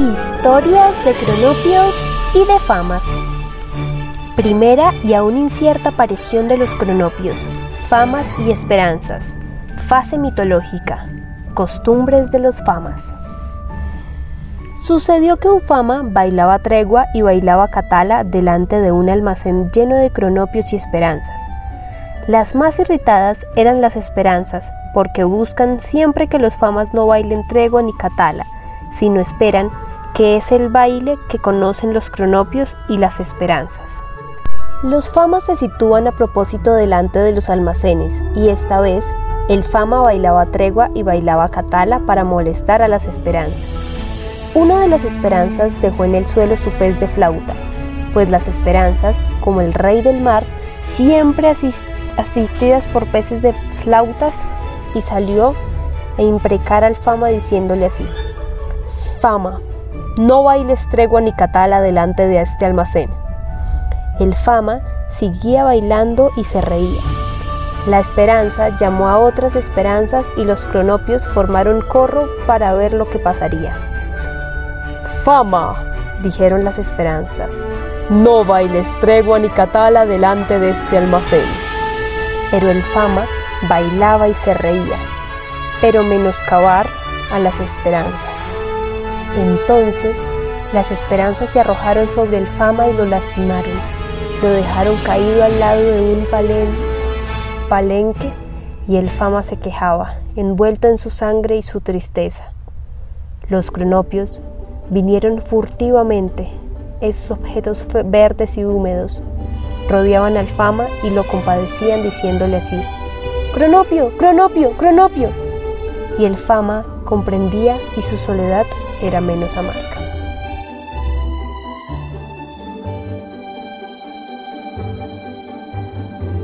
Historias de cronopios y de famas. Primera y aún incierta aparición de los cronopios, famas y esperanzas. Fase mitológica. Costumbres de los famas. Sucedió que un fama bailaba tregua y bailaba catala delante de un almacén lleno de cronopios y esperanzas. Las más irritadas eran las esperanzas, porque buscan siempre que los famas no bailen tregua ni catala, sino esperan que es el baile que conocen los cronopios y las esperanzas. Los famas se sitúan a propósito delante de los almacenes y esta vez el fama bailaba tregua y bailaba catala para molestar a las esperanzas. Una de las esperanzas dejó en el suelo su pez de flauta, pues las esperanzas, como el rey del mar, siempre asistidas por peces de flautas, y salió a imprecar al fama diciéndole así, Fama, no bailes tregua ni catala delante de este almacén. El fama seguía bailando y se reía. La esperanza llamó a otras esperanzas y los cronopios formaron corro para ver lo que pasaría. Fama, dijeron las esperanzas, no bailes tregua ni catala delante de este almacén. Pero el fama bailaba y se reía, pero menoscabar a las esperanzas. Entonces las esperanzas se arrojaron sobre el fama y lo lastimaron. Lo dejaron caído al lado de un palenque y el fama se quejaba, envuelto en su sangre y su tristeza. Los cronopios vinieron furtivamente, esos objetos verdes y húmedos, rodeaban al fama y lo compadecían diciéndole así, Cronopio, Cronopio, Cronopio. Y el fama comprendía y su soledad era menos amarga.